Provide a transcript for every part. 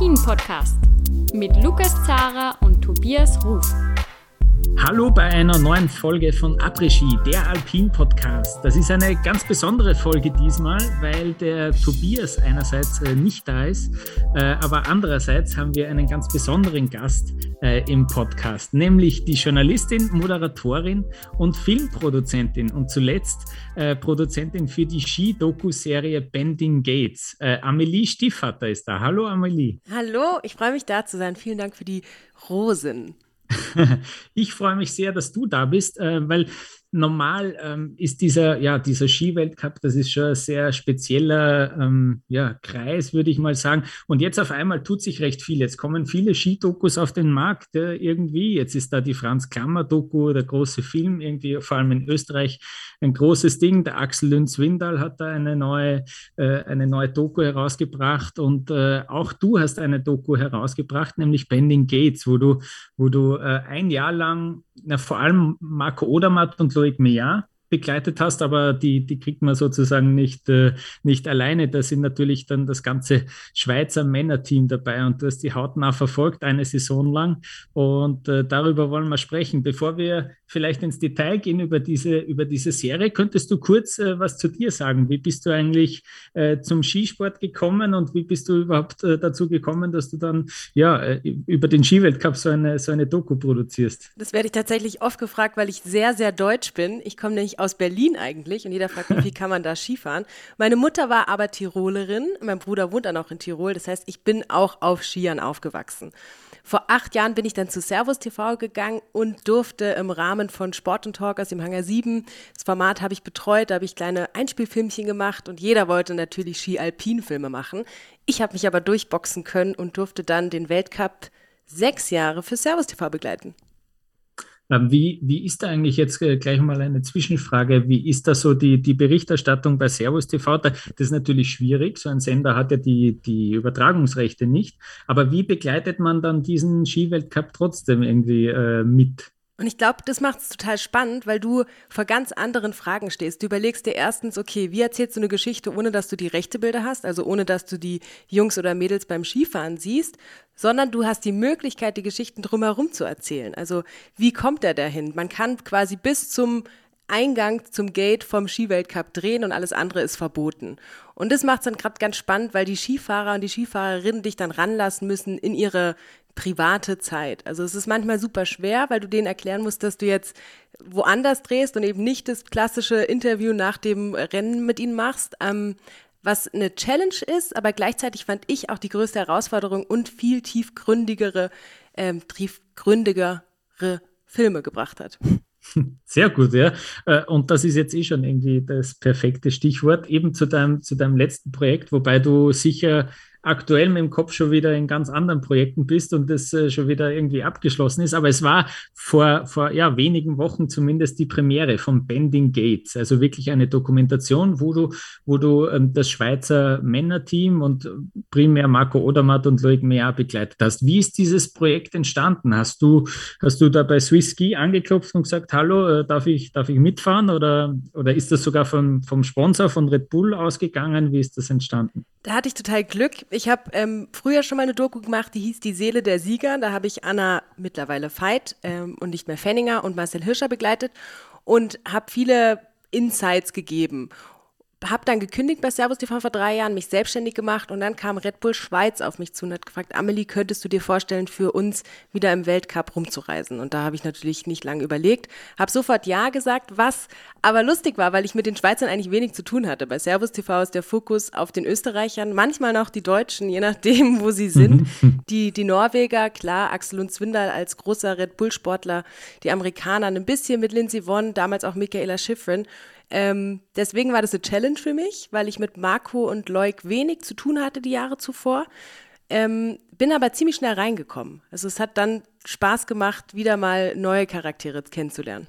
Après-Ski, der Alpin-Podcast mit Lukas Zara und Tobias Ruf. Hallo bei einer neuen Folge von Après-Ski, der Alpin-Podcast. Das ist eine ganz besondere Folge diesmal, weil der Tobias einerseits äh, nicht da ist, äh, aber andererseits haben wir einen ganz besonderen Gast äh, im Podcast, nämlich die Journalistin, Moderatorin und Filmproduzentin und zuletzt Produzentin für die Ski-Doku-Serie Bending Gates. Amelie Stiefvater ist da. Hallo Amelie. Hallo, ich freue mich da zu sein. Vielen Dank für die Rosen. Ich freue mich sehr, dass du da bist, äh, weil normal ähm, ist dieser, ja, dieser Skiweltcup, das ist schon ein sehr spezieller ähm, ja, Kreis, würde ich mal sagen. Und jetzt auf einmal tut sich recht viel. Jetzt kommen viele Skidokus auf den Markt äh, irgendwie. Jetzt ist da die Franz Klammer-Doku, der große Film, irgendwie vor allem in Österreich ein großes Ding. Der Axel Lünz-Windal hat da eine neue, äh, eine neue Doku herausgebracht und äh, auch du hast eine Doku herausgebracht, nämlich Bending Gates, wo du, wo du äh, ein Jahr lang na, vor allem Marco Odermatt und Loic Meillard begleitet hast, aber die, die kriegt man sozusagen nicht, äh, nicht alleine. Da sind natürlich dann das ganze Schweizer Männerteam dabei und du hast die hautnah verfolgt, eine Saison lang. Und äh, darüber wollen wir sprechen. Bevor wir vielleicht ins Detail gehen über diese, über diese Serie, könntest du kurz äh, was zu dir sagen? Wie bist du eigentlich äh, zum Skisport gekommen und wie bist du überhaupt äh, dazu gekommen, dass du dann ja, äh, über den Skiweltcup so eine, so eine Doku produzierst? Das werde ich tatsächlich oft gefragt, weil ich sehr, sehr deutsch bin. Ich komme nämlich aus Berlin eigentlich und jeder fragt mich, wie kann man da Skifahren? Meine Mutter war aber Tirolerin, mein Bruder wohnt dann auch in Tirol, das heißt, ich bin auch auf Skiern aufgewachsen. Vor acht Jahren bin ich dann zu Servus TV gegangen und durfte im Rahmen von Sport und Talk aus dem Hangar 7, das Format habe ich betreut, da habe ich kleine Einspielfilmchen gemacht und jeder wollte natürlich Ski-Alpin-Filme machen. Ich habe mich aber durchboxen können und durfte dann den Weltcup sechs Jahre für Servus TV begleiten. Ähm, wie, wie ist da eigentlich jetzt äh, gleich mal eine Zwischenfrage? Wie ist da so die, die Berichterstattung bei Servus TV? Das ist natürlich schwierig. So ein Sender hat ja die, die Übertragungsrechte nicht. Aber wie begleitet man dann diesen Skiweltcup trotzdem irgendwie äh, mit? Und ich glaube, das macht es total spannend, weil du vor ganz anderen Fragen stehst. Du überlegst dir erstens, okay, wie erzählst du eine Geschichte, ohne dass du die rechte Bilder hast, also ohne dass du die Jungs oder Mädels beim Skifahren siehst, sondern du hast die Möglichkeit, die Geschichten drumherum zu erzählen. Also wie kommt er dahin? Man kann quasi bis zum Eingang zum Gate vom Skiweltcup drehen und alles andere ist verboten. Und das macht es dann gerade ganz spannend, weil die Skifahrer und die Skifahrerinnen dich dann ranlassen müssen in ihre private Zeit. Also es ist manchmal super schwer, weil du denen erklären musst, dass du jetzt woanders drehst und eben nicht das klassische Interview nach dem Rennen mit ihnen machst. Ähm, was eine Challenge ist, aber gleichzeitig fand ich auch die größte Herausforderung und viel tiefgründigere, ähm, tiefgründigere Filme gebracht hat. Sehr gut, ja. Äh, und das ist jetzt eh schon irgendwie das perfekte Stichwort eben zu deinem, zu deinem letzten Projekt, wobei du sicher aktuell mit dem Kopf schon wieder in ganz anderen Projekten bist und das äh, schon wieder irgendwie abgeschlossen ist. Aber es war vor, vor ja, wenigen Wochen zumindest die Premiere von Bending Gates, also wirklich eine Dokumentation, wo du, wo du ähm, das Schweizer Männerteam und primär Marco Odermatt und Loic Meyer begleitet hast. Wie ist dieses Projekt entstanden? Hast du, hast du da bei Swiss Ski angeklopft und gesagt, hallo, äh, darf ich, darf ich mitfahren oder, oder ist das sogar vom, vom Sponsor von Red Bull ausgegangen? Wie ist das entstanden? Da hatte ich total Glück. Ich habe ähm, früher schon mal eine Doku gemacht, die hieß Die Seele der Sieger. Da habe ich Anna mittlerweile Veit ähm, und nicht mehr Fenninger und Marcel Hirscher begleitet und habe viele Insights gegeben habe dann gekündigt bei Servus TV vor drei Jahren, mich selbstständig gemacht und dann kam Red Bull Schweiz auf mich zu und hat gefragt, Amelie, könntest du dir vorstellen, für uns wieder im Weltcup rumzureisen? Und da habe ich natürlich nicht lange überlegt, habe sofort Ja gesagt, was aber lustig war, weil ich mit den Schweizern eigentlich wenig zu tun hatte. Bei Servus TV ist der Fokus auf den Österreichern, manchmal noch die Deutschen, je nachdem, wo sie sind. Die, die Norweger, klar, Axel und Zwindal als großer Red Bull-Sportler, die Amerikaner ein bisschen mit Lindsey Vonn, damals auch Michaela Schifrin. Ähm, deswegen war das eine Challenge für mich, weil ich mit Marco und Leuk wenig zu tun hatte die Jahre zuvor. Ähm, bin aber ziemlich schnell reingekommen. Also es hat dann Spaß gemacht, wieder mal neue Charaktere kennenzulernen.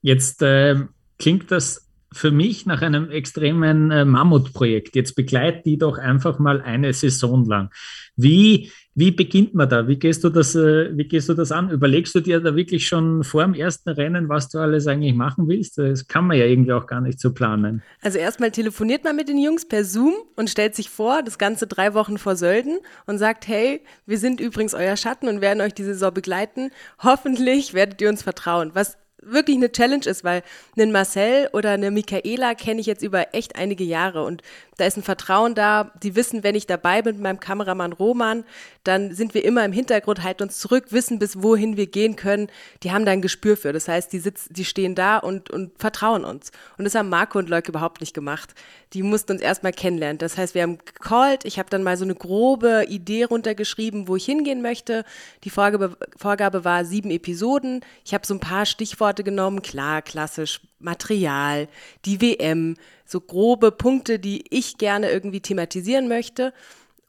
Jetzt äh, klingt das für mich nach einem extremen äh, Mammutprojekt. Jetzt begleit die doch einfach mal eine Saison lang. Wie, wie beginnt man da? Wie gehst du das, äh, wie gehst du das an? Überlegst du dir da wirklich schon vor dem ersten Rennen, was du alles eigentlich machen willst? Das kann man ja irgendwie auch gar nicht so planen. Also erstmal telefoniert man mit den Jungs per Zoom und stellt sich vor, das Ganze drei Wochen vor Sölden und sagt, hey, wir sind übrigens euer Schatten und werden euch diese Saison begleiten. Hoffentlich werdet ihr uns vertrauen. Was wirklich eine Challenge ist, weil einen Marcel oder eine Michaela kenne ich jetzt über echt einige Jahre und da ist ein Vertrauen da. Die wissen, wenn ich dabei bin mit meinem Kameramann Roman, dann sind wir immer im Hintergrund, halten uns zurück, wissen bis wohin wir gehen können. Die haben da ein Gespür für. Das heißt, die sitzen, die stehen da und, und vertrauen uns. Und das haben Marco und Leuke überhaupt nicht gemacht. Die mussten uns erstmal kennenlernen. Das heißt, wir haben gecallt. Ich habe dann mal so eine grobe Idee runtergeschrieben, wo ich hingehen möchte. Die Vorgabe, Vorgabe war sieben Episoden. Ich habe so ein paar Stichworte genommen. Klar, klassisch, Material, die WM, so grobe Punkte, die ich gerne irgendwie thematisieren möchte.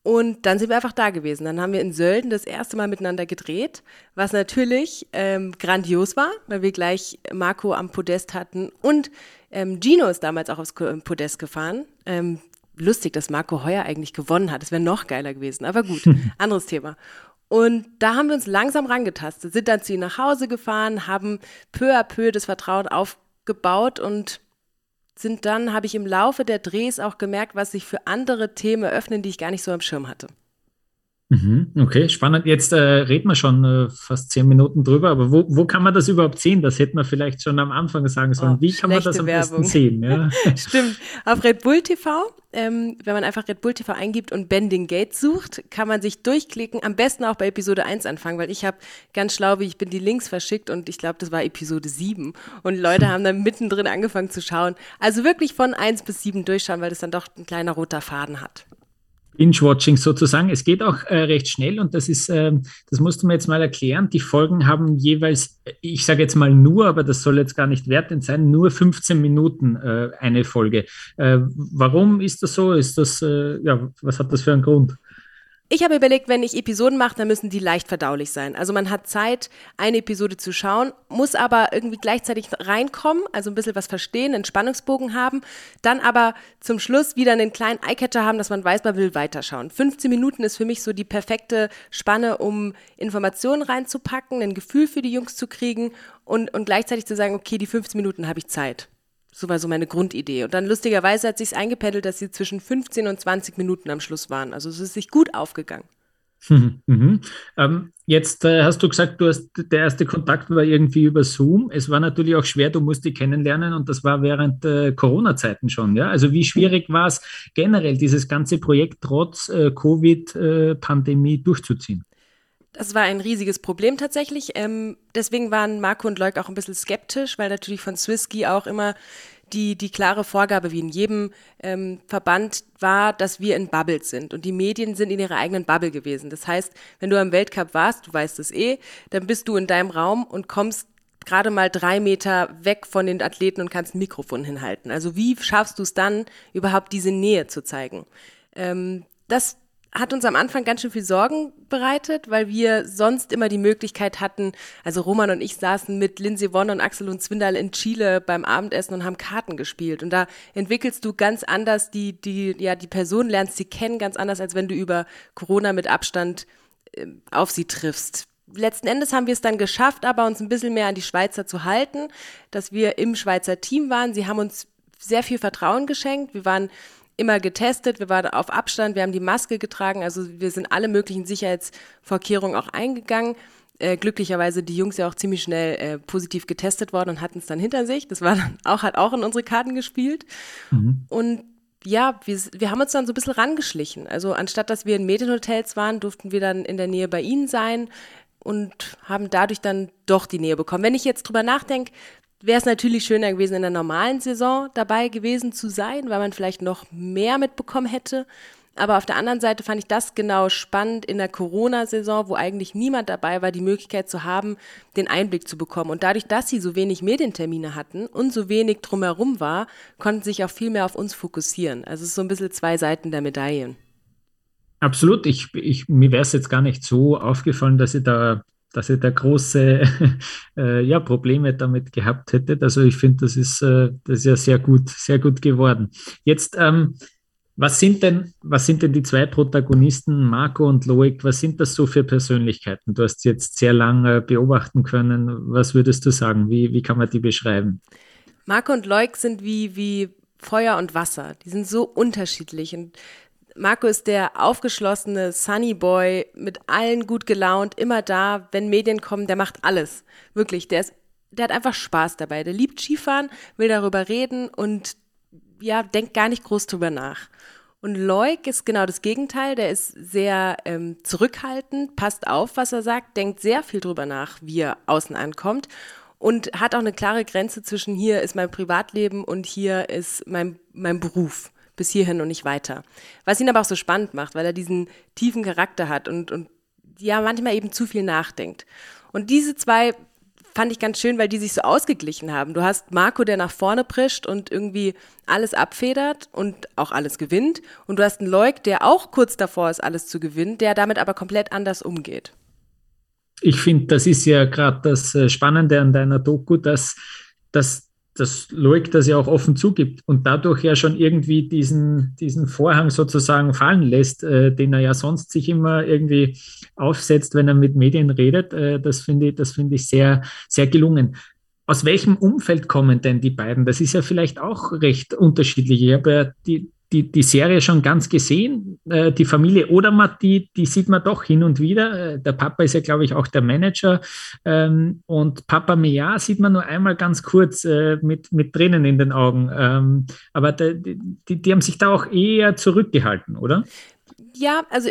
Und dann sind wir einfach da gewesen. Dann haben wir in Sölden das erste Mal miteinander gedreht, was natürlich ähm, grandios war, weil wir gleich Marco am Podest hatten und ähm, Gino ist damals auch aufs Podest gefahren. Ähm, lustig, dass Marco heuer eigentlich gewonnen hat. Das wäre noch geiler gewesen, aber gut, anderes Thema. Und da haben wir uns langsam rangetastet, sind dann zu ihm nach Hause gefahren, haben peu à peu das Vertrauen aufgebaut und sind dann, habe ich im Laufe der Drehs auch gemerkt, was sich für andere Themen öffnen, die ich gar nicht so am Schirm hatte. Mhm, okay, spannend. Jetzt äh, reden wir schon äh, fast zehn Minuten drüber, aber wo, wo kann man das überhaupt sehen? Das hätte man vielleicht schon am Anfang sagen sollen. Oh, Wie kann man das am Werbung. besten sehen? Ja? Stimmt. Auf Red Bull TV, ähm, wenn man einfach Red Bull TV eingibt und Bending Gate sucht, kann man sich durchklicken. Am besten auch bei Episode 1 anfangen, weil ich habe ganz schlau, wie ich bin, die Links verschickt und ich glaube, das war Episode 7. Und Leute haben dann mittendrin angefangen zu schauen. Also wirklich von 1 bis 7 durchschauen, weil das dann doch ein kleiner roter Faden hat. Binge-Watching sozusagen. Es geht auch äh, recht schnell und das ist, äh, das musst du mir jetzt mal erklären. Die Folgen haben jeweils, ich sage jetzt mal nur, aber das soll jetzt gar nicht wertend sein, nur 15 Minuten äh, eine Folge. Äh, warum ist das so? Ist das, äh, ja, was hat das für einen Grund? Ich habe überlegt, wenn ich Episoden mache, dann müssen die leicht verdaulich sein. Also man hat Zeit, eine Episode zu schauen, muss aber irgendwie gleichzeitig reinkommen, also ein bisschen was verstehen, einen Spannungsbogen haben, dann aber zum Schluss wieder einen kleinen Eyecatcher haben, dass man weiß, man will weiterschauen. 15 Minuten ist für mich so die perfekte Spanne, um Informationen reinzupacken, ein Gefühl für die Jungs zu kriegen und, und gleichzeitig zu sagen, okay, die 15 Minuten habe ich Zeit. So war so meine Grundidee. Und dann lustigerweise hat sich eingependelt, dass sie zwischen 15 und 20 Minuten am Schluss waren. Also es ist sich gut aufgegangen. Mhm. Mhm. Ähm, jetzt äh, hast du gesagt, du hast der erste Kontakt war irgendwie über Zoom. Es war natürlich auch schwer, du musst die kennenlernen und das war während äh, Corona-Zeiten schon. Ja? Also wie schwierig war es generell, dieses ganze Projekt trotz äh, Covid-Pandemie durchzuziehen? Das war ein riesiges Problem tatsächlich. Ähm, deswegen waren Marco und Leuk auch ein bisschen skeptisch, weil natürlich von Swisski auch immer die, die klare Vorgabe, wie in jedem ähm, Verband war, dass wir in Bubbles sind. Und die Medien sind in ihrer eigenen Bubble gewesen. Das heißt, wenn du am Weltcup warst, du weißt es eh, dann bist du in deinem Raum und kommst gerade mal drei Meter weg von den Athleten und kannst ein Mikrofon hinhalten. Also wie schaffst du es dann, überhaupt diese Nähe zu zeigen? Ähm, das hat uns am Anfang ganz schön viel Sorgen bereitet, weil wir sonst immer die Möglichkeit hatten, also Roman und ich saßen mit Lindsay Wonne und Axel und Zwindal in Chile beim Abendessen und haben Karten gespielt. Und da entwickelst du ganz anders die, die, ja, die Person lernst sie kennen, ganz anders, als wenn du über Corona mit Abstand äh, auf sie triffst. Letzten Endes haben wir es dann geschafft, aber uns ein bisschen mehr an die Schweizer zu halten, dass wir im Schweizer Team waren. Sie haben uns sehr viel Vertrauen geschenkt. Wir waren immer getestet, wir waren auf Abstand, wir haben die Maske getragen, also wir sind alle möglichen Sicherheitsvorkehrungen auch eingegangen. Äh, glücklicherweise die Jungs ja auch ziemlich schnell äh, positiv getestet worden und hatten es dann hinter sich. Das war dann auch, hat auch in unsere Karten gespielt. Mhm. Und ja, wir, wir haben uns dann so ein bisschen rangeschlichen. Also anstatt dass wir in Medienhotels waren, durften wir dann in der Nähe bei ihnen sein und haben dadurch dann doch die Nähe bekommen. Wenn ich jetzt drüber nachdenke, wäre es natürlich schöner gewesen, in der normalen Saison dabei gewesen zu sein, weil man vielleicht noch mehr mitbekommen hätte. Aber auf der anderen Seite fand ich das genau spannend in der Corona-Saison, wo eigentlich niemand dabei war, die Möglichkeit zu haben, den Einblick zu bekommen. Und dadurch, dass sie so wenig Medientermine hatten und so wenig drumherum war, konnten sie sich auch viel mehr auf uns fokussieren. Also es ist so ein bisschen zwei Seiten der Medaillen. Absolut. Ich, ich, mir wäre es jetzt gar nicht so aufgefallen, dass ihr da dass er da große äh, ja, Probleme damit gehabt hätte. Also ich finde, das ist, äh, das ist ja sehr gut, sehr gut geworden. Jetzt, ähm, was sind denn, was sind denn die zwei Protagonisten, Marco und Loic? Was sind das so für Persönlichkeiten? Du hast jetzt sehr lange beobachten können. Was würdest du sagen? Wie, wie kann man die beschreiben? Marco und Loic sind wie, wie Feuer und Wasser. Die sind so unterschiedlich und Marco ist der aufgeschlossene Sunny Boy, mit allen gut gelaunt, immer da, wenn Medien kommen, der macht alles. Wirklich, der ist, der hat einfach Spaß dabei. Der liebt Skifahren, will darüber reden und ja, denkt gar nicht groß drüber nach. Und Loic ist genau das Gegenteil, der ist sehr ähm, zurückhaltend, passt auf, was er sagt, denkt sehr viel drüber nach, wie er außen ankommt und hat auch eine klare Grenze zwischen hier ist mein Privatleben und hier ist mein, mein Beruf bis hierhin und nicht weiter. Was ihn aber auch so spannend macht, weil er diesen tiefen Charakter hat und, und ja, manchmal eben zu viel nachdenkt. Und diese zwei fand ich ganz schön, weil die sich so ausgeglichen haben. Du hast Marco, der nach vorne prischt und irgendwie alles abfedert und auch alles gewinnt. Und du hast einen Leuk, der auch kurz davor ist, alles zu gewinnen, der damit aber komplett anders umgeht. Ich finde, das ist ja gerade das äh, Spannende an deiner Doku, dass, dass dass Loic das ja auch offen zugibt und dadurch ja schon irgendwie diesen, diesen Vorhang sozusagen fallen lässt, äh, den er ja sonst sich immer irgendwie aufsetzt, wenn er mit Medien redet. Äh, das finde ich, das finde ich sehr, sehr gelungen. Aus welchem Umfeld kommen denn die beiden? Das ist ja vielleicht auch recht unterschiedlich. Ich habe ja die, die, die Serie schon ganz gesehen. Äh, die Familie Odermatt, die, die sieht man doch hin und wieder. Äh, der Papa ist ja, glaube ich, auch der Manager. Ähm, und Papa Mia sieht man nur einmal ganz kurz äh, mit, mit Tränen in den Augen. Ähm, aber die, die, die haben sich da auch eher zurückgehalten, oder? Ja, also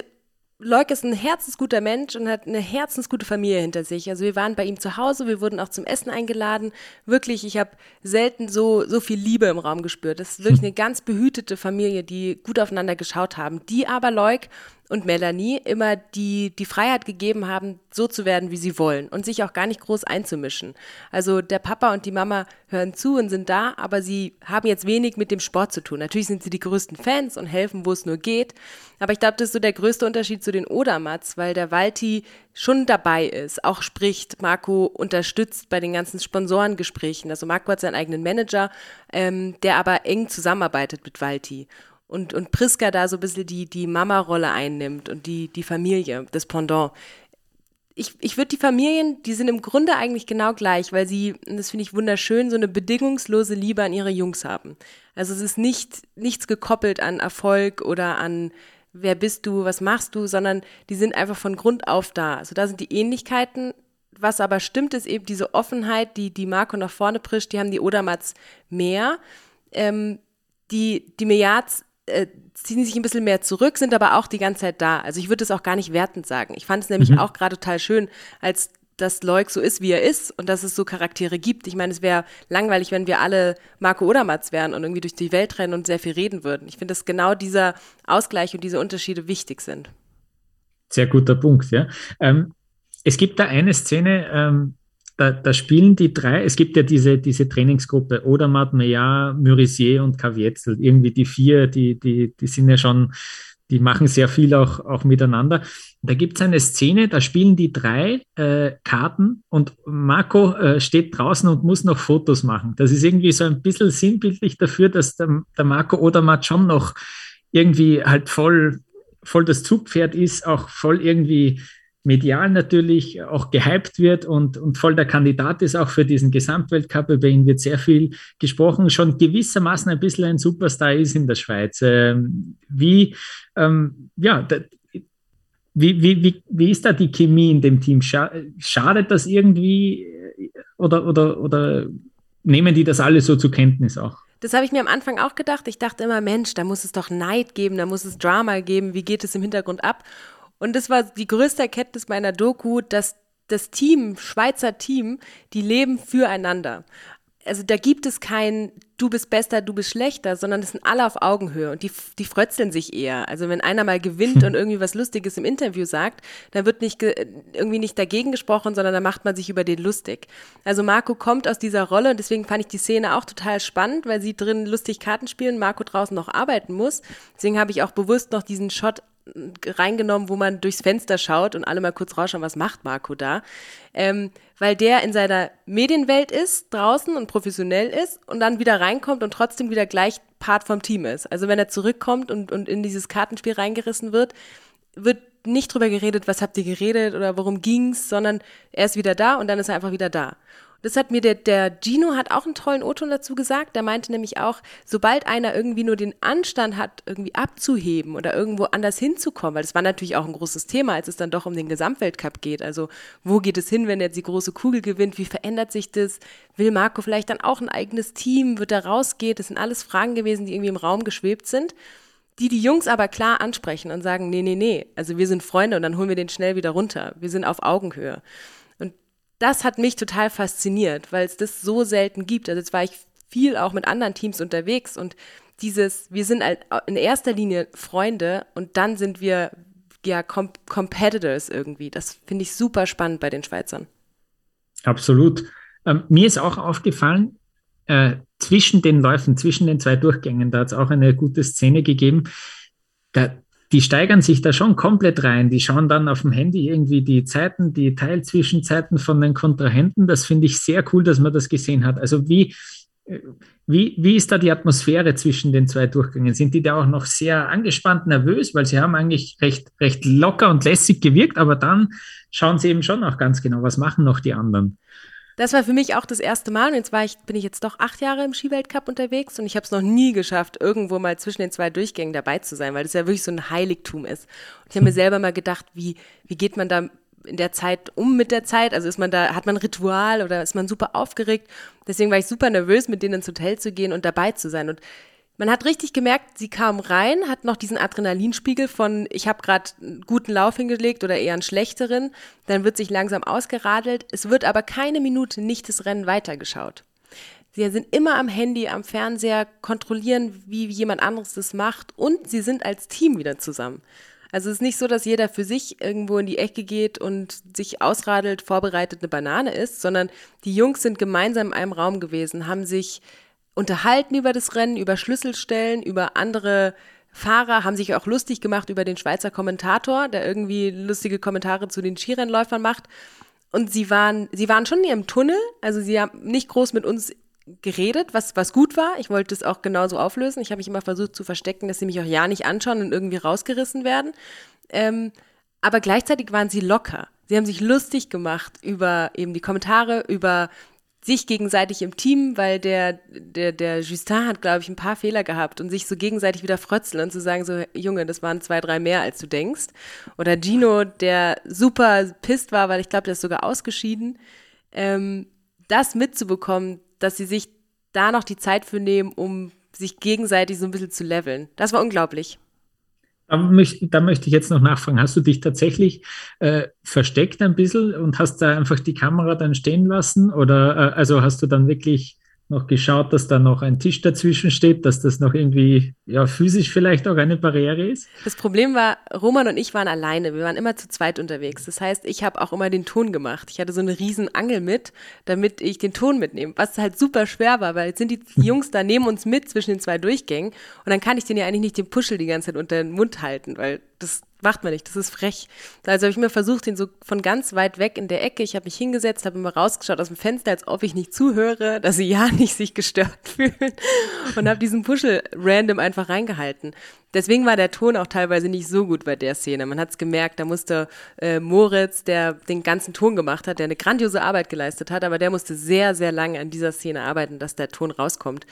Leuk ist ein herzensguter Mensch und hat eine herzensgute Familie hinter sich. Also wir waren bei ihm zu Hause, wir wurden auch zum Essen eingeladen. Wirklich, ich habe selten so, so viel Liebe im Raum gespürt. Das ist wirklich eine ganz behütete Familie, die gut aufeinander geschaut haben. Die aber Leuk und Melanie immer die, die Freiheit gegeben haben, so zu werden, wie sie wollen und sich auch gar nicht groß einzumischen. Also der Papa und die Mama hören zu und sind da, aber sie haben jetzt wenig mit dem Sport zu tun. Natürlich sind sie die größten Fans und helfen, wo es nur geht. Aber ich glaube, das ist so der größte Unterschied zu den Odermats, weil der Walti schon dabei ist, auch spricht. Marco unterstützt bei den ganzen Sponsorengesprächen. Also Marco hat seinen eigenen Manager, ähm, der aber eng zusammenarbeitet mit Walti und, und Priska da so ein bisschen die, die Mama-Rolle einnimmt und die, die Familie, das Pendant. Ich, ich würde die Familien, die sind im Grunde eigentlich genau gleich, weil sie, das finde ich wunderschön, so eine bedingungslose Liebe an ihre Jungs haben. Also es ist nicht, nichts gekoppelt an Erfolg oder an wer bist du, was machst du, sondern die sind einfach von Grund auf da. Also da sind die Ähnlichkeiten. Was aber stimmt, ist eben diese Offenheit, die, die Marco nach vorne prischt, die haben die Odermats mehr. Ähm, die, die Mejats äh, ziehen sich ein bisschen mehr zurück, sind aber auch die ganze Zeit da. Also ich würde es auch gar nicht wertend sagen. Ich fand es nämlich mhm. auch gerade total schön, als dass Leuk so ist, wie er ist und dass es so Charaktere gibt. Ich meine, es wäre langweilig, wenn wir alle Marco Odermatz wären und irgendwie durch die Welt rennen und sehr viel reden würden. Ich finde, dass genau dieser Ausgleich und diese Unterschiede wichtig sind. Sehr guter Punkt, ja. Ähm, es gibt da eine Szene, ähm, da, da, spielen die drei, es gibt ja diese, diese Trainingsgruppe, Odermatt, Meillard, Murisier und Kavietzel. Irgendwie die vier, die, die, die sind ja schon, die machen sehr viel auch, auch miteinander. Da gibt es eine Szene, da spielen die drei äh, Karten und Marco äh, steht draußen und muss noch Fotos machen. Das ist irgendwie so ein bisschen sinnbildlich dafür, dass der, der Marco Odermatt schon noch irgendwie halt voll, voll das Zugpferd ist, auch voll irgendwie medial natürlich auch gehypt wird und, und voll der Kandidat ist auch für diesen Gesamtweltcup. Über ihn wird sehr viel gesprochen, schon gewissermaßen ein bisschen ein Superstar ist in der Schweiz. Ähm, wie, ähm, ja, wie, wie, wie, wie ist da die Chemie in dem Team? Schadet das irgendwie oder, oder, oder nehmen die das alle so zur Kenntnis auch? Das habe ich mir am Anfang auch gedacht. Ich dachte immer, Mensch, da muss es doch Neid geben, da muss es Drama geben, wie geht es im Hintergrund ab? Und das war die größte Erkenntnis meiner Doku, dass das Team, Schweizer Team, die leben füreinander. Also da gibt es kein, du bist besser, du bist schlechter, sondern es sind alle auf Augenhöhe und die, die frötzeln sich eher. Also wenn einer mal gewinnt hm. und irgendwie was Lustiges im Interview sagt, dann wird nicht irgendwie nicht dagegen gesprochen, sondern da macht man sich über den lustig. Also Marco kommt aus dieser Rolle und deswegen fand ich die Szene auch total spannend, weil sie drin lustig Karten spielen, Marco draußen noch arbeiten muss. Deswegen habe ich auch bewusst noch diesen Shot reingenommen, wo man durchs Fenster schaut und alle mal kurz rausschauen, was macht Marco da. Ähm, weil der in seiner Medienwelt ist, draußen und professionell ist und dann wieder reinkommt und trotzdem wieder gleich Part vom Team ist. Also wenn er zurückkommt und, und in dieses Kartenspiel reingerissen wird, wird nicht drüber geredet, was habt ihr geredet oder worum ging's, sondern er ist wieder da und dann ist er einfach wieder da. Das hat mir der, der Gino hat auch einen tollen O-Ton dazu gesagt. Der meinte nämlich auch, sobald einer irgendwie nur den Anstand hat, irgendwie abzuheben oder irgendwo anders hinzukommen, weil das war natürlich auch ein großes Thema, als es dann doch um den Gesamtweltcup geht. Also wo geht es hin, wenn jetzt die große Kugel gewinnt? Wie verändert sich das? Will Marco vielleicht dann auch ein eigenes Team? Wird er rausgehen? Das sind alles Fragen gewesen, die irgendwie im Raum geschwebt sind die die Jungs aber klar ansprechen und sagen, nee, nee, nee, also wir sind Freunde und dann holen wir den schnell wieder runter. Wir sind auf Augenhöhe das hat mich total fasziniert, weil es das so selten gibt. Also jetzt war ich viel auch mit anderen Teams unterwegs und dieses, wir sind in erster Linie Freunde und dann sind wir ja Com Competitors irgendwie. Das finde ich super spannend bei den Schweizern. Absolut. Ähm, mir ist auch aufgefallen, äh, zwischen den Läufen, zwischen den zwei Durchgängen, da hat es auch eine gute Szene gegeben. Da, die steigern sich da schon komplett rein. Die schauen dann auf dem Handy irgendwie die Zeiten, die Teilzwischenzeiten von den Kontrahenten. Das finde ich sehr cool, dass man das gesehen hat. Also wie, wie, wie ist da die Atmosphäre zwischen den zwei Durchgängen? Sind die da auch noch sehr angespannt, nervös? Weil sie haben eigentlich recht, recht locker und lässig gewirkt, aber dann schauen sie eben schon auch ganz genau, was machen noch die anderen. Das war für mich auch das erste Mal. Und jetzt war ich, bin ich jetzt doch acht Jahre im Skiweltcup unterwegs und ich habe es noch nie geschafft, irgendwo mal zwischen den zwei Durchgängen dabei zu sein, weil das ja wirklich so ein Heiligtum ist. Und ich habe mir selber mal gedacht, wie, wie geht man da in der Zeit um mit der Zeit? Also ist man da, hat man ein Ritual oder ist man super aufgeregt? Deswegen war ich super nervös, mit denen ins Hotel zu gehen und dabei zu sein. Und man hat richtig gemerkt, sie kam rein, hat noch diesen Adrenalinspiegel von, ich habe gerade einen guten Lauf hingelegt oder eher einen schlechteren. Dann wird sich langsam ausgeradelt. Es wird aber keine Minute nicht das Rennen weitergeschaut. Sie sind immer am Handy, am Fernseher, kontrollieren, wie jemand anderes das macht und sie sind als Team wieder zusammen. Also es ist nicht so, dass jeder für sich irgendwo in die Ecke geht und sich ausradelt, vorbereitet eine Banane ist, sondern die Jungs sind gemeinsam in einem Raum gewesen, haben sich unterhalten über das Rennen, über Schlüsselstellen, über andere Fahrer, haben sich auch lustig gemacht über den Schweizer Kommentator, der irgendwie lustige Kommentare zu den Skirennläufern macht. Und sie waren, sie waren schon in ihrem Tunnel, also sie haben nicht groß mit uns geredet, was, was gut war. Ich wollte es auch genauso auflösen. Ich habe mich immer versucht zu verstecken, dass sie mich auch ja nicht anschauen und irgendwie rausgerissen werden. Ähm, aber gleichzeitig waren sie locker. Sie haben sich lustig gemacht über eben die Kommentare, über sich gegenseitig im Team, weil der, der, der Justin hat, glaube ich, ein paar Fehler gehabt und sich so gegenseitig wieder frötzeln und zu sagen, so, Junge, das waren zwei, drei mehr, als du denkst. Oder Gino, der super pisst war, weil ich glaube, der ist sogar ausgeschieden. Ähm, das mitzubekommen, dass sie sich da noch die Zeit für nehmen, um sich gegenseitig so ein bisschen zu leveln. Das war unglaublich. Da möchte, da möchte ich jetzt noch nachfragen. Hast du dich tatsächlich äh, versteckt ein bisschen und hast da einfach die Kamera dann stehen lassen? Oder äh, also hast du dann wirklich noch geschaut, dass da noch ein Tisch dazwischen steht, dass das noch irgendwie ja physisch vielleicht auch eine Barriere ist? Das Problem war, Roman und ich waren alleine. Wir waren immer zu zweit unterwegs. Das heißt, ich habe auch immer den Ton gemacht. Ich hatte so eine riesen Angel mit, damit ich den Ton mitnehme, was halt super schwer war, weil jetzt sind die Jungs da neben uns mit zwischen den zwei Durchgängen und dann kann ich den ja eigentlich nicht den Puschel die ganze Zeit unter den Mund halten, weil das macht man nicht, das ist frech. Also habe ich mir versucht, den so von ganz weit weg in der Ecke, ich habe mich hingesetzt, habe immer rausgeschaut aus dem Fenster, als ob ich nicht zuhöre, dass sie ja nicht sich gestört fühlen und habe diesen Puschel random einfach reingehalten. Deswegen war der Ton auch teilweise nicht so gut bei der Szene. Man hat es gemerkt, da musste äh, Moritz, der den ganzen Ton gemacht hat, der eine grandiose Arbeit geleistet hat, aber der musste sehr, sehr lange an dieser Szene arbeiten, dass der Ton rauskommt.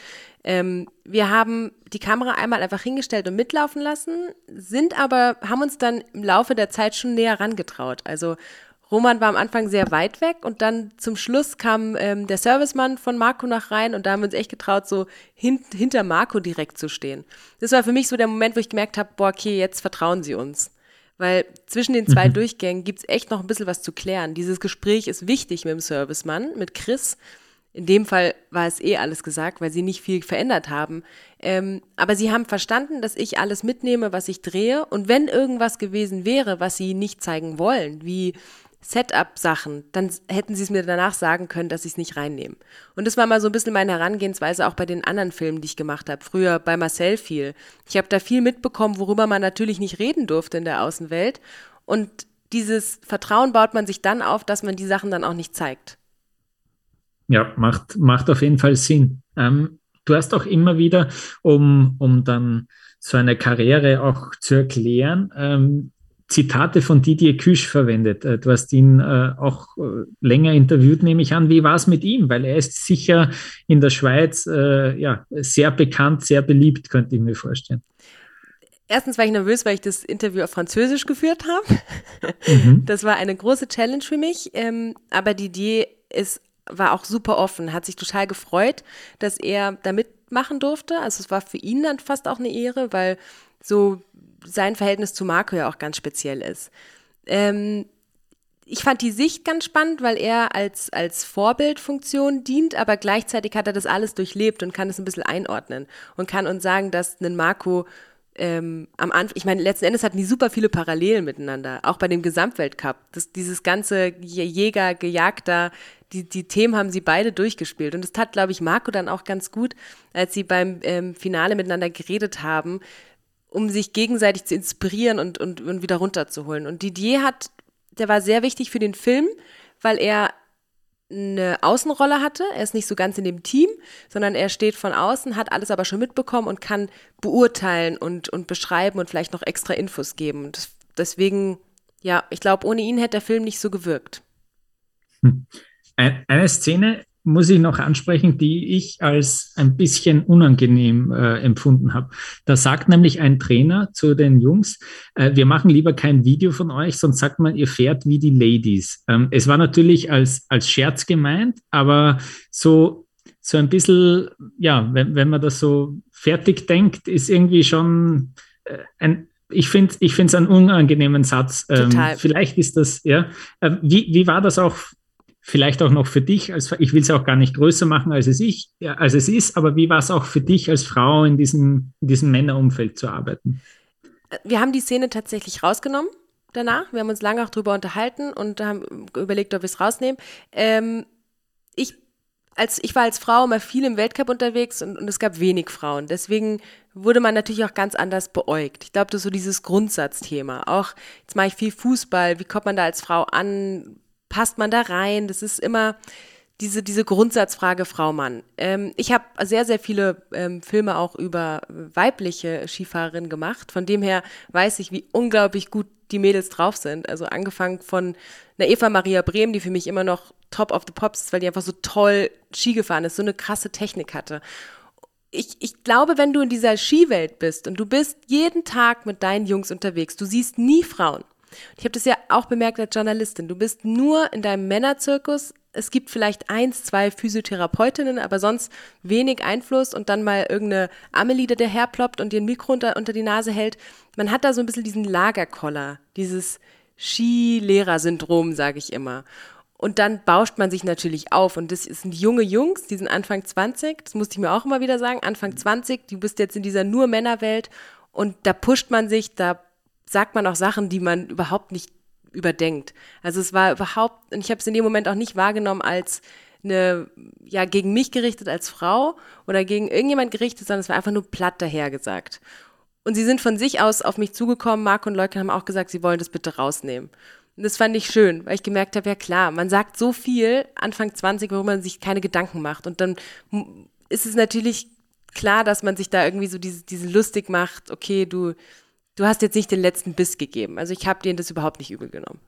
Ähm, wir haben die Kamera einmal einfach hingestellt und mitlaufen lassen, sind aber, haben uns dann im Laufe der Zeit schon näher rangetraut. Also Roman war am Anfang sehr weit weg und dann zum Schluss kam ähm, der Servicemann von Marco nach rein und da haben wir uns echt getraut, so hin, hinter Marco direkt zu stehen. Das war für mich so der Moment, wo ich gemerkt habe, boah, okay, jetzt vertrauen sie uns. Weil zwischen den zwei mhm. Durchgängen gibt's echt noch ein bisschen was zu klären. Dieses Gespräch ist wichtig mit dem Servicemann, mit Chris. In dem Fall war es eh alles gesagt, weil sie nicht viel verändert haben. Ähm, aber sie haben verstanden, dass ich alles mitnehme, was ich drehe. Und wenn irgendwas gewesen wäre, was sie nicht zeigen wollen, wie Setup-Sachen, dann hätten sie es mir danach sagen können, dass ich es nicht reinnehme. Und das war mal so ein bisschen meine Herangehensweise auch bei den anderen Filmen, die ich gemacht habe. Früher bei Marcel viel. Ich habe da viel mitbekommen, worüber man natürlich nicht reden durfte in der Außenwelt. Und dieses Vertrauen baut man sich dann auf, dass man die Sachen dann auch nicht zeigt. Ja, macht, macht auf jeden Fall Sinn. Ähm, du hast auch immer wieder, um, um dann so eine Karriere auch zu erklären, ähm, Zitate von Didier Küsch verwendet. Äh, du hast ihn äh, auch äh, länger interviewt, nehme ich an. Wie war es mit ihm? Weil er ist sicher in der Schweiz äh, ja, sehr bekannt, sehr beliebt, könnte ich mir vorstellen. Erstens war ich nervös, weil ich das Interview auf Französisch geführt habe. Mhm. Das war eine große Challenge für mich. Ähm, aber Didier ist, war auch super offen, hat sich total gefreut, dass er da mitmachen durfte. Also es war für ihn dann fast auch eine Ehre, weil so sein Verhältnis zu Marco ja auch ganz speziell ist. Ähm, ich fand die Sicht ganz spannend, weil er als, als Vorbildfunktion dient, aber gleichzeitig hat er das alles durchlebt und kann es ein bisschen einordnen und kann uns sagen, dass ein Marco ähm, am Anfang, ich meine, letzten Endes hatten die super viele Parallelen miteinander, auch bei dem Gesamtweltcup. Das, dieses ganze Jäger, Gejagter, die, die Themen haben sie beide durchgespielt. Und das tat, glaube ich, Marco dann auch ganz gut, als sie beim ähm, Finale miteinander geredet haben, um sich gegenseitig zu inspirieren und, und, und wieder runterzuholen. Und Didier hat, der war sehr wichtig für den Film, weil er eine Außenrolle hatte. Er ist nicht so ganz in dem Team, sondern er steht von außen, hat alles aber schon mitbekommen und kann beurteilen und, und beschreiben und vielleicht noch extra Infos geben. Und deswegen, ja, ich glaube, ohne ihn hätte der Film nicht so gewirkt. Hm. Eine Szene muss ich noch ansprechen, die ich als ein bisschen unangenehm äh, empfunden habe. Da sagt nämlich ein Trainer zu den Jungs, äh, wir machen lieber kein Video von euch, sonst sagt man, ihr fährt wie die Ladies. Ähm, es war natürlich als, als Scherz gemeint, aber so, so ein bisschen, ja, wenn, wenn man das so fertig denkt, ist irgendwie schon äh, ein, ich finde ich finde es einen unangenehmen Satz. Ähm, Total. Vielleicht ist das, ja. Äh, wie, wie war das auch vielleicht auch noch für dich, als, ich will es auch gar nicht größer machen, als es, ich, als es ist, aber wie war es auch für dich als Frau in diesem, in diesem Männerumfeld zu arbeiten? Wir haben die Szene tatsächlich rausgenommen danach. Wir haben uns lange auch darüber unterhalten und haben überlegt, ob wir es rausnehmen. Ähm, ich, als, ich war als Frau immer viel im Weltcup unterwegs und, und es gab wenig Frauen. Deswegen wurde man natürlich auch ganz anders beäugt. Ich glaube, das ist so dieses Grundsatzthema. Auch jetzt mache ich viel Fußball. Wie kommt man da als Frau an? Passt man da rein? Das ist immer diese, diese Grundsatzfrage Frau-Mann. Ähm, ich habe sehr, sehr viele ähm, Filme auch über weibliche Skifahrerinnen gemacht. Von dem her weiß ich, wie unglaublich gut die Mädels drauf sind. Also angefangen von einer Eva Maria Brehm, die für mich immer noch top of the pops ist, weil die einfach so toll Ski gefahren ist, so eine krasse Technik hatte. Ich, ich glaube, wenn du in dieser Skiwelt bist und du bist jeden Tag mit deinen Jungs unterwegs, du siehst nie Frauen. Ich habe das ja auch bemerkt als Journalistin. Du bist nur in deinem Männerzirkus. Es gibt vielleicht eins, zwei Physiotherapeutinnen, aber sonst wenig Einfluss und dann mal irgendeine Amelie, der herploppt und dir ein Mikro unter, unter die Nase hält. Man hat da so ein bisschen diesen Lagerkoller, dieses Skilehrer-Syndrom, sage ich immer. Und dann bauscht man sich natürlich auf. Und das sind junge Jungs, die sind Anfang 20, das musste ich mir auch immer wieder sagen, Anfang 20, du bist jetzt in dieser nur Männerwelt und da pusht man sich, da sagt man auch Sachen, die man überhaupt nicht überdenkt. Also es war überhaupt, und ich habe es in dem Moment auch nicht wahrgenommen als eine, ja, gegen mich gerichtet als Frau oder gegen irgendjemand gerichtet, sondern es war einfach nur platt dahergesagt. Und sie sind von sich aus auf mich zugekommen, Marc und Leuke haben auch gesagt, sie wollen das bitte rausnehmen. Und das fand ich schön, weil ich gemerkt habe, ja klar, man sagt so viel Anfang 20, warum man sich keine Gedanken macht. Und dann ist es natürlich klar, dass man sich da irgendwie so diese, diese lustig macht, okay, du, du hast jetzt nicht den letzten Biss gegeben. Also ich habe denen das überhaupt nicht übel genommen.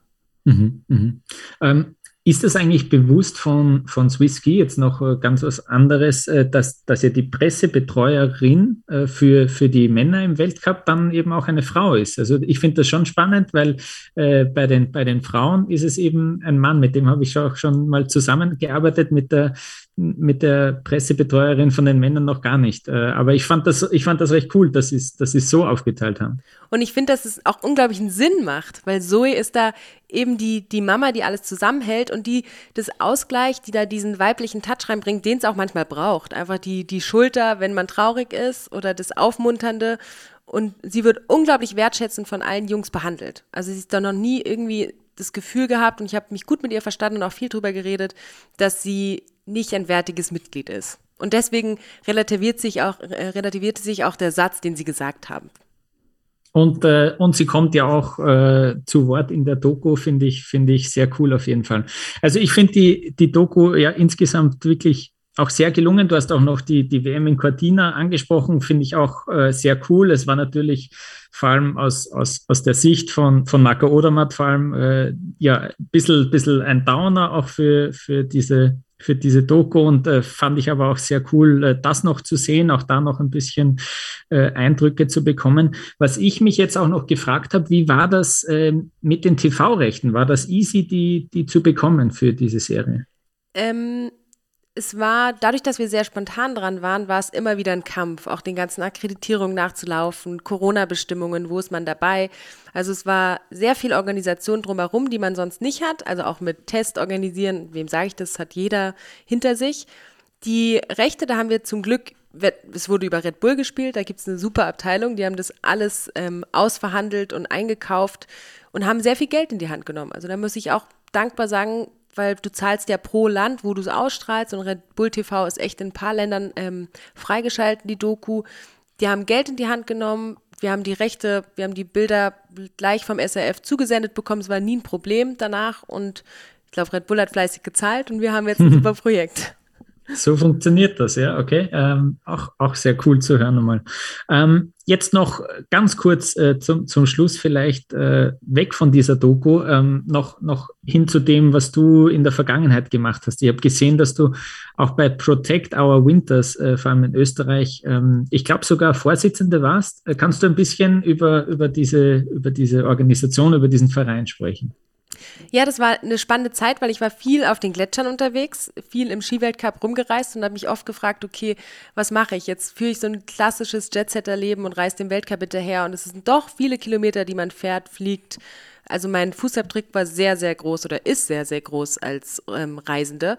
Mhm, mhm. Ähm, ist das eigentlich bewusst von, von Swisski jetzt noch äh, ganz was anderes, äh, dass, dass ja die Pressebetreuerin äh, für, für die Männer im Weltcup dann eben auch eine Frau ist? Also ich finde das schon spannend, weil äh, bei, den, bei den Frauen ist es eben ein Mann, mit dem habe ich auch schon mal zusammengearbeitet, mit der mit der Pressebetreuerin von den Männern noch gar nicht. Äh, aber ich fand das, ich fand das recht cool, dass sie dass es so aufgeteilt haben. Und ich finde, dass es auch unglaublichen Sinn macht, weil Zoe ist da eben die, die Mama, die alles zusammenhält und die das Ausgleich, die da diesen weiblichen Touch reinbringt, den es auch manchmal braucht. Einfach die, die Schulter, wenn man traurig ist oder das Aufmunternde. Und sie wird unglaublich wertschätzend von allen Jungs behandelt. Also sie ist da noch nie irgendwie das Gefühl gehabt und ich habe mich gut mit ihr verstanden und auch viel drüber geredet, dass sie nicht ein wertiges Mitglied ist. Und deswegen relativiert sich auch, äh, relativierte sich auch der Satz, den sie gesagt haben. Und, äh, und sie kommt ja auch äh, zu Wort in der Doku, finde ich, finde ich sehr cool auf jeden Fall. Also ich finde die, die Doku ja insgesamt wirklich auch sehr gelungen. Du hast auch noch die, die WM in Cortina angesprochen, finde ich auch äh, sehr cool. Es war natürlich vor allem aus, aus, aus der Sicht von, von Marco Odermatt vor allem äh, ja ein bisschen, bisschen ein Downer auch für, für diese für diese Doku und äh, fand ich aber auch sehr cool, äh, das noch zu sehen, auch da noch ein bisschen äh, Eindrücke zu bekommen. Was ich mich jetzt auch noch gefragt habe, wie war das ähm, mit den TV-Rechten? War das easy, die, die zu bekommen für diese Serie? Ähm, es war, dadurch, dass wir sehr spontan dran waren, war es immer wieder ein Kampf, auch den ganzen Akkreditierungen nachzulaufen, Corona-Bestimmungen, wo ist man dabei. Also es war sehr viel Organisation drumherum, die man sonst nicht hat. Also auch mit Test organisieren, wem sage ich das, hat jeder hinter sich. Die Rechte, da haben wir zum Glück, es wurde über Red Bull gespielt, da gibt es eine super Abteilung, die haben das alles ähm, ausverhandelt und eingekauft und haben sehr viel Geld in die Hand genommen. Also da muss ich auch dankbar sagen, weil du zahlst ja pro Land, wo du es ausstrahlst und Red Bull TV ist echt in ein paar Ländern ähm, freigeschalten, die Doku. Die haben Geld in die Hand genommen, wir haben die Rechte, wir haben die Bilder gleich vom SRF zugesendet bekommen, es war nie ein Problem danach und ich glaube, Red Bull hat fleißig gezahlt und wir haben jetzt ein super Projekt. So funktioniert das, ja, okay. Ähm, auch, auch sehr cool zu hören nochmal. Ähm, jetzt noch ganz kurz äh, zum, zum Schluss vielleicht äh, weg von dieser Doku, ähm, noch, noch hin zu dem, was du in der Vergangenheit gemacht hast. Ich habe gesehen, dass du auch bei Protect Our Winters, äh, vor allem in Österreich, ähm, ich glaube sogar Vorsitzende warst. Äh, kannst du ein bisschen über, über, diese, über diese Organisation, über diesen Verein sprechen? Ja, das war eine spannende Zeit, weil ich war viel auf den Gletschern unterwegs, viel im Skiweltcup rumgereist und habe mich oft gefragt, okay, was mache ich? Jetzt führe ich so ein klassisches Jetsetter-Leben und reise dem Weltcup hinterher und es sind doch viele Kilometer, die man fährt, fliegt. Also mein Fußabdruck war sehr, sehr groß oder ist sehr, sehr groß als ähm, Reisende.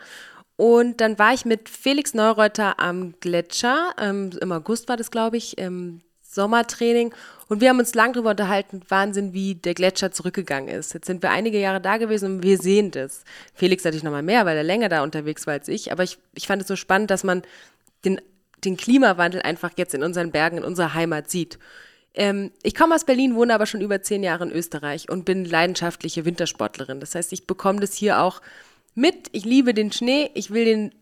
Und dann war ich mit Felix Neureuter am Gletscher, ähm, im August war das, glaube ich, im Sommertraining und wir haben uns lang darüber unterhalten, Wahnsinn, wie der Gletscher zurückgegangen ist. Jetzt sind wir einige Jahre da gewesen und wir sehen das. Felix natürlich noch mal mehr, weil er länger da unterwegs war als ich. Aber ich, ich fand es so spannend, dass man den, den Klimawandel einfach jetzt in unseren Bergen, in unserer Heimat sieht. Ähm, ich komme aus Berlin, wohne aber schon über zehn Jahre in Österreich und bin leidenschaftliche Wintersportlerin. Das heißt, ich bekomme das hier auch mit. Ich liebe den Schnee. Ich will den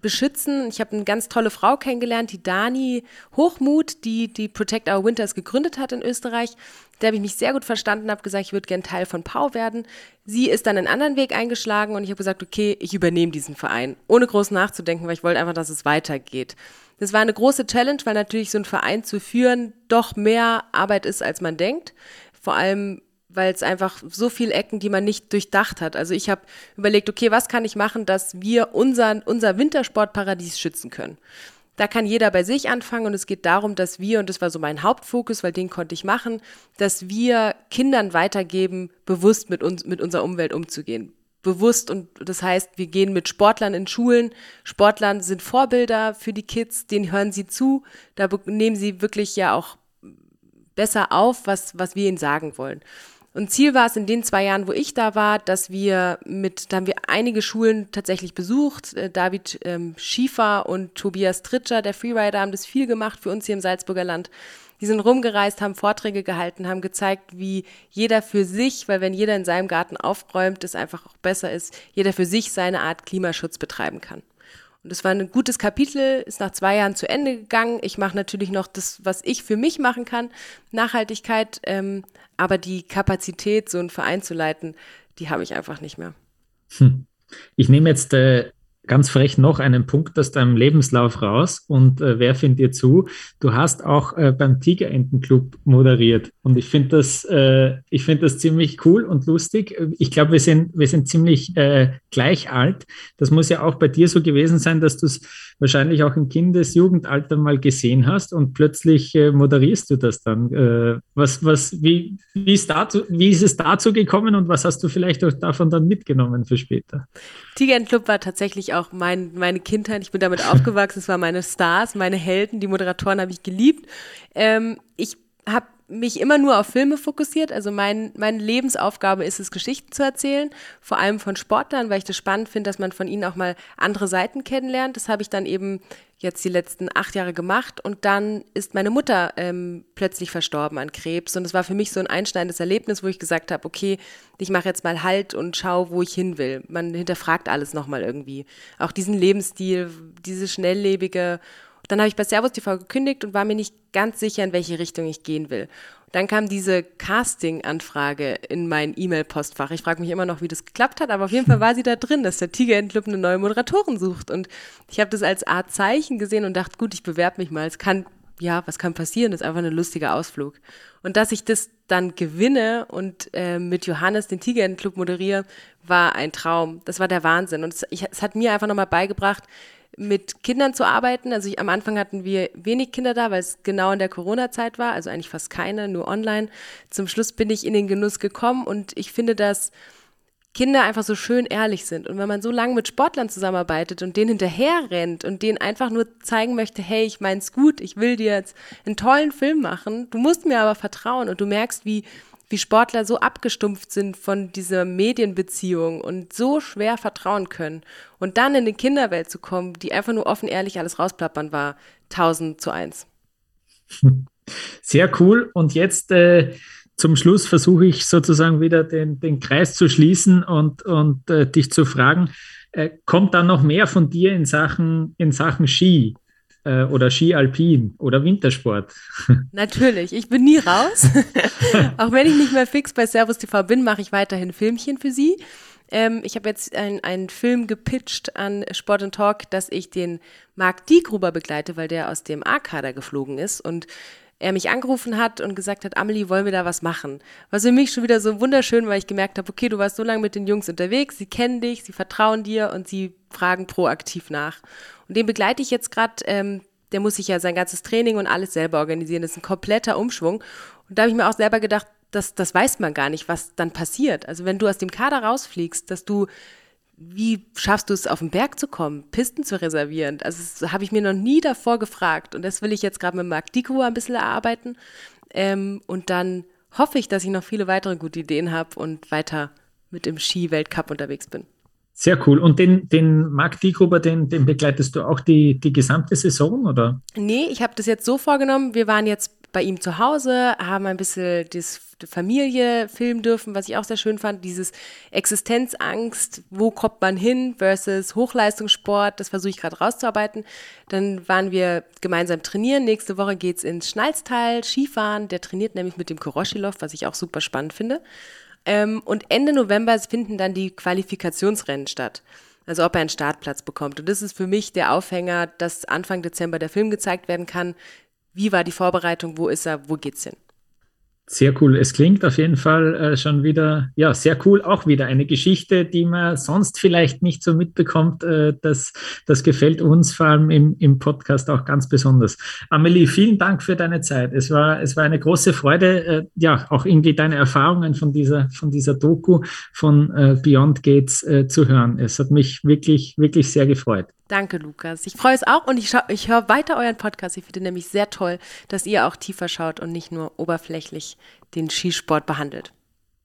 beschützen. Ich habe eine ganz tolle Frau kennengelernt, die Dani Hochmut, die die Protect Our Winters gegründet hat in Österreich. Da habe ich mich sehr gut verstanden, habe gesagt, ich würde gern Teil von Pau werden. Sie ist dann einen anderen Weg eingeschlagen und ich habe gesagt, okay, ich übernehme diesen Verein, ohne groß nachzudenken, weil ich wollte einfach, dass es weitergeht. Das war eine große Challenge, weil natürlich so ein Verein zu führen doch mehr Arbeit ist, als man denkt. Vor allem weil es einfach so viele Ecken, die man nicht durchdacht hat. Also ich habe überlegt, okay, was kann ich machen, dass wir unser, unser Wintersportparadies schützen können. Da kann jeder bei sich anfangen und es geht darum, dass wir, und das war so mein Hauptfokus, weil den konnte ich machen, dass wir Kindern weitergeben, bewusst mit uns, mit unserer Umwelt umzugehen. Bewusst und das heißt, wir gehen mit Sportlern in Schulen. Sportlern sind Vorbilder für die Kids, denen hören sie zu. Da nehmen sie wirklich ja auch besser auf, was, was wir ihnen sagen wollen. Und Ziel war es in den zwei Jahren, wo ich da war, dass wir mit, da haben wir einige Schulen tatsächlich besucht. Äh, David ähm, Schiefer und Tobias Tritscher, der Freerider, haben das viel gemacht für uns hier im Salzburger Land. Die sind rumgereist, haben Vorträge gehalten, haben gezeigt, wie jeder für sich, weil wenn jeder in seinem Garten aufräumt, es einfach auch besser ist, jeder für sich seine Art Klimaschutz betreiben kann. Und das war ein gutes Kapitel, ist nach zwei Jahren zu Ende gegangen. Ich mache natürlich noch das, was ich für mich machen kann, Nachhaltigkeit, ähm, aber die Kapazität, so einen Verein zu leiten, die habe ich einfach nicht mehr. Hm. Ich nehme jetzt äh, ganz frech noch einen Punkt aus deinem Lebenslauf raus und äh, werfe ihn dir zu. Du hast auch äh, beim Tigerentenclub moderiert und ich finde das, äh, ich finde das ziemlich cool und lustig. Ich glaube, wir sind, wir sind ziemlich äh, gleich alt. Das muss ja auch bei dir so gewesen sein, dass du es wahrscheinlich auch im Kindesjugendalter mal gesehen hast und plötzlich äh, moderierst du das dann. Äh, was, was, wie, wie, ist dazu, wie ist es dazu gekommen und was hast du vielleicht auch davon dann mitgenommen für später? Tigerentenclub war tatsächlich auch mein, meine Kindheit. Ich bin damit aufgewachsen. Es waren meine Stars, meine Helden. Die Moderatoren habe ich geliebt. Ähm, ich habe mich immer nur auf Filme fokussiert. Also mein, meine Lebensaufgabe ist es, Geschichten zu erzählen, vor allem von Sportlern, weil ich das spannend finde, dass man von ihnen auch mal andere Seiten kennenlernt. Das habe ich dann eben jetzt die letzten acht Jahre gemacht und dann ist meine Mutter ähm, plötzlich verstorben an Krebs und es war für mich so ein einschneidendes Erlebnis, wo ich gesagt habe, okay, ich mache jetzt mal Halt und schaue, wo ich hin will. Man hinterfragt alles nochmal irgendwie. Auch diesen Lebensstil, diese schnelllebige dann habe ich bei Servus TV gekündigt und war mir nicht ganz sicher, in welche Richtung ich gehen will. dann kam diese Casting-Anfrage in mein E-Mail-Postfach. Ich frage mich immer noch, wie das geklappt hat, aber auf jeden Fall war sie da drin, dass der Tiger Club eine neue Moderatorin sucht. Und ich habe das als Art Zeichen gesehen und dachte, gut, ich bewerbe mich mal. Es kann, ja, was kann passieren? Das ist einfach ein lustiger Ausflug. Und dass ich das dann gewinne und äh, mit Johannes den Tiger Club moderiere, war ein Traum. Das war der Wahnsinn. Und es, ich, es hat mir einfach nochmal beigebracht, mit Kindern zu arbeiten. Also ich, am Anfang hatten wir wenig Kinder da, weil es genau in der Corona-Zeit war, also eigentlich fast keine, nur online. Zum Schluss bin ich in den Genuss gekommen und ich finde, dass Kinder einfach so schön ehrlich sind. Und wenn man so lange mit Sportlern zusammenarbeitet und denen hinterher rennt und denen einfach nur zeigen möchte, hey, ich mein's gut, ich will dir jetzt einen tollen Film machen, du musst mir aber vertrauen und du merkst, wie wie Sportler so abgestumpft sind von dieser Medienbeziehung und so schwer vertrauen können. Und dann in die Kinderwelt zu kommen, die einfach nur offen ehrlich alles rausplappern war, 1000 zu 1. Sehr cool. Und jetzt äh, zum Schluss versuche ich sozusagen wieder den, den Kreis zu schließen und, und äh, dich zu fragen, äh, kommt da noch mehr von dir in Sachen, in Sachen Ski? Äh, oder Ski Alpin oder Wintersport. Natürlich, ich bin nie raus. Auch wenn ich nicht mehr fix bei Servus TV bin, mache ich weiterhin Filmchen für Sie. Ähm, ich habe jetzt einen Film gepitcht an Sport Talk, dass ich den Marc Diegruber begleite, weil der aus dem A-Kader geflogen ist und er mich angerufen hat und gesagt hat, Amelie, wollen wir da was machen? Was für mich schon wieder so wunderschön, weil ich gemerkt habe, okay, du warst so lange mit den Jungs unterwegs, sie kennen dich, sie vertrauen dir und sie fragen proaktiv nach. Und den begleite ich jetzt gerade, ähm, der muss sich ja sein ganzes Training und alles selber organisieren. Das ist ein kompletter Umschwung. Und da habe ich mir auch selber gedacht, das, das weiß man gar nicht, was dann passiert. Also wenn du aus dem Kader rausfliegst, dass du, wie schaffst du es, auf den Berg zu kommen, Pisten zu reservieren? Also das habe ich mir noch nie davor gefragt. Und das will ich jetzt gerade mit Marc Diko ein bisschen erarbeiten. Ähm, und dann hoffe ich, dass ich noch viele weitere gute Ideen habe und weiter mit dem Ski-Weltcup unterwegs bin. Sehr cool. Und den, den Marc Diegruber, den, den begleitest du auch die, die gesamte Saison, oder? Nee, ich habe das jetzt so vorgenommen. Wir waren jetzt bei ihm zu Hause, haben ein bisschen das Familie filmen dürfen, was ich auch sehr schön fand. Dieses Existenzangst, wo kommt man hin versus Hochleistungssport, das versuche ich gerade rauszuarbeiten. Dann waren wir gemeinsam trainieren. Nächste Woche geht's ins Schnalztal, Skifahren. Der trainiert nämlich mit dem Koroschilov, was ich auch super spannend finde. Ähm, und Ende November finden dann die Qualifikationsrennen statt. Also ob er einen Startplatz bekommt. Und das ist für mich der Aufhänger, dass Anfang Dezember der Film gezeigt werden kann. Wie war die Vorbereitung? Wo ist er? Wo geht's hin? Sehr cool. Es klingt auf jeden Fall äh, schon wieder, ja, sehr cool. Auch wieder eine Geschichte, die man sonst vielleicht nicht so mitbekommt. Äh, das, das gefällt uns vor allem im, im Podcast auch ganz besonders. Amelie, vielen Dank für deine Zeit. Es war, es war eine große Freude, äh, ja, auch irgendwie deine Erfahrungen von dieser, von dieser Doku von äh, Beyond Gates äh, zu hören. Es hat mich wirklich, wirklich sehr gefreut. Danke, Lukas. Ich freue es auch und ich, ich höre weiter euren Podcast. Ich finde nämlich sehr toll, dass ihr auch tiefer schaut und nicht nur oberflächlich den Skisport behandelt.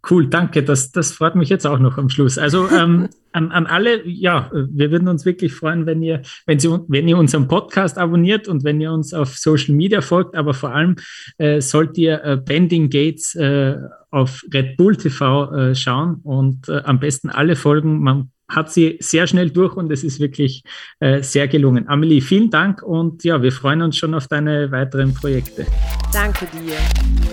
Cool, danke. Das, das freut mich jetzt auch noch am Schluss. Also ähm, an, an alle, ja, wir würden uns wirklich freuen, wenn ihr, wenn, Sie, wenn ihr unseren Podcast abonniert und wenn ihr uns auf Social Media folgt, aber vor allem äh, sollt ihr äh, Bending Gates äh, auf Red Bull TV äh, schauen und äh, am besten alle Folgen. Man hat sie sehr schnell durch und es ist wirklich äh, sehr gelungen. Amelie, vielen Dank und ja, wir freuen uns schon auf deine weiteren Projekte. Danke dir.